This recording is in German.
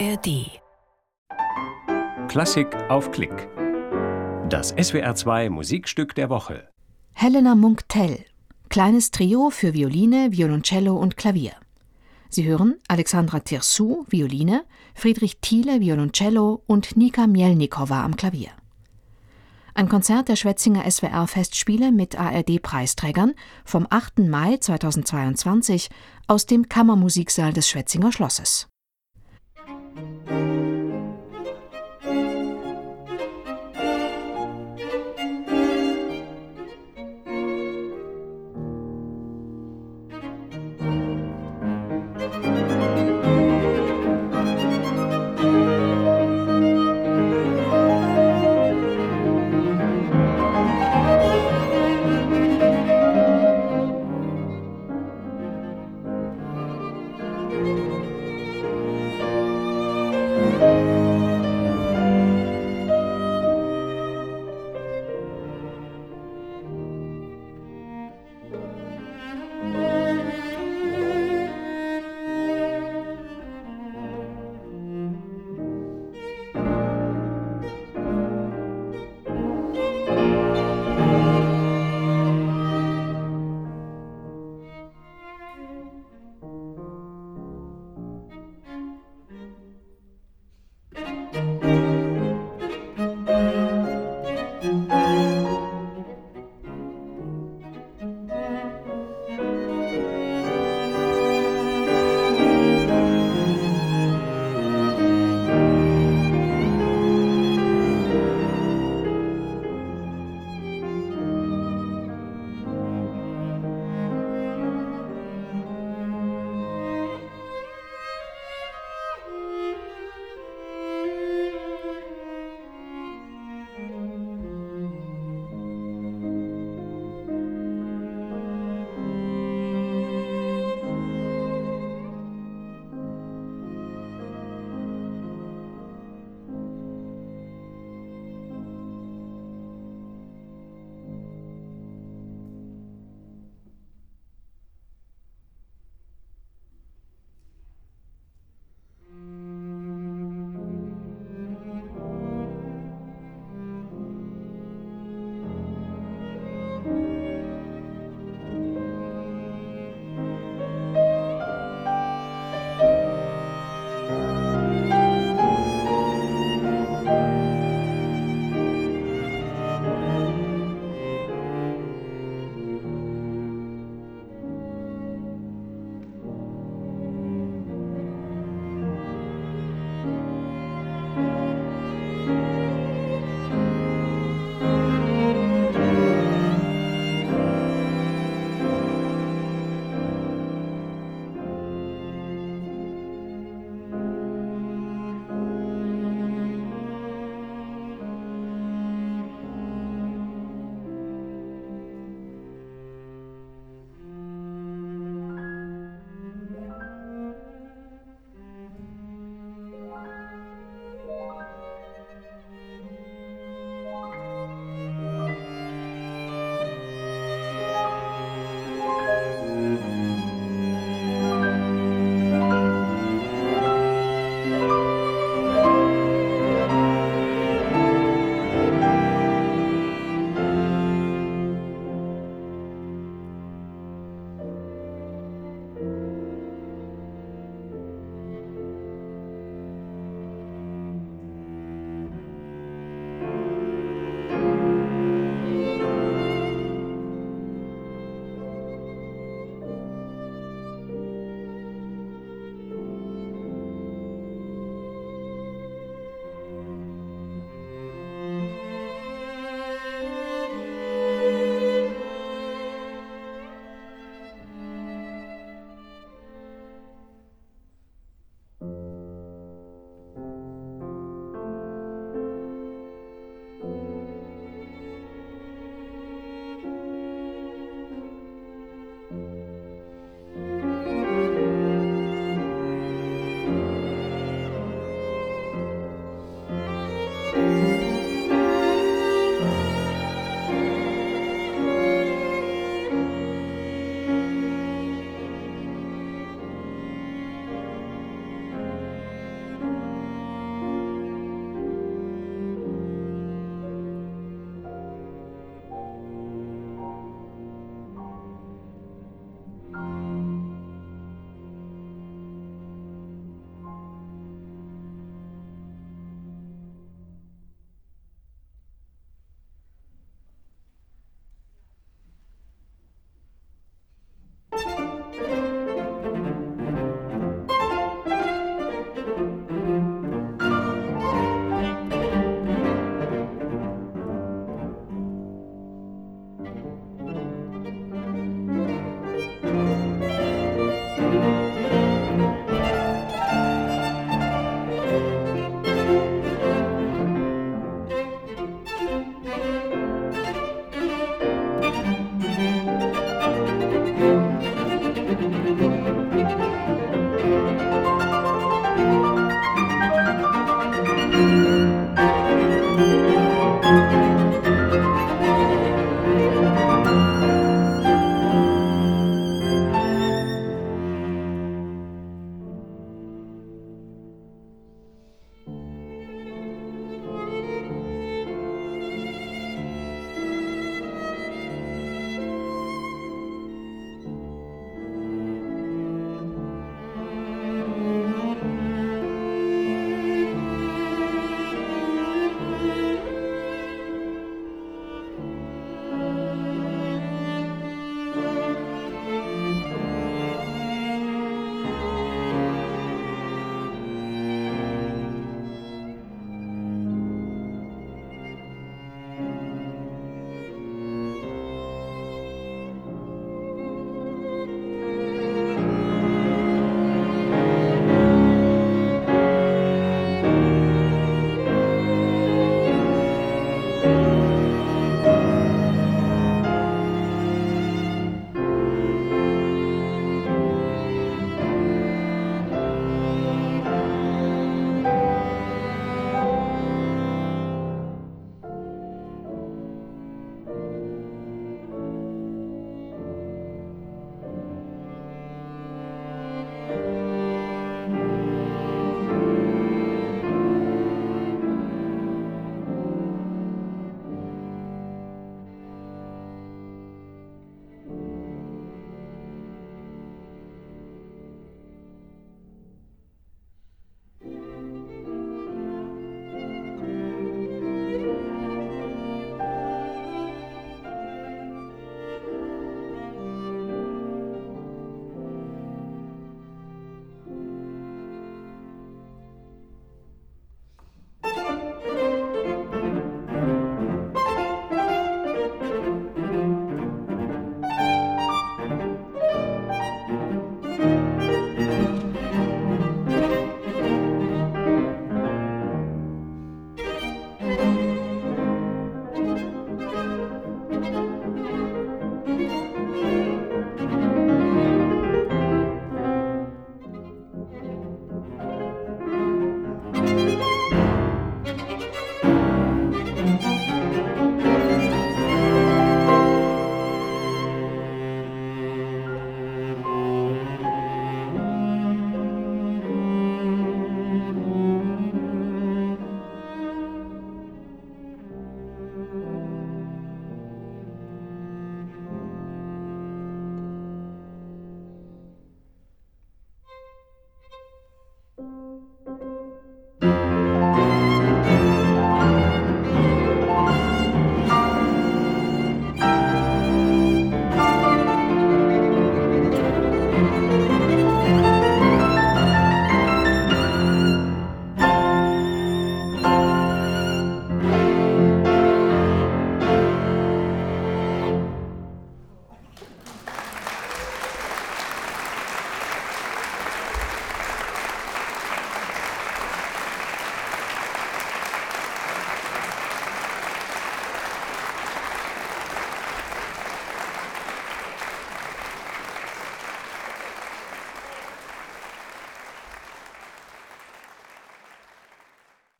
ARD. Klassik auf Klick. Das SWR2 Musikstück der Woche. Helena Munck-Tell. Kleines Trio für Violine, Violoncello und Klavier. Sie hören Alexandra Tirsu, Violine, Friedrich Thiele, Violoncello und Nika Mielnikowa am Klavier. Ein Konzert der Schwetzinger SWR-Festspiele mit ARD-Preisträgern vom 8. Mai 2022 aus dem Kammermusiksaal des Schwetzinger Schlosses. Thank you.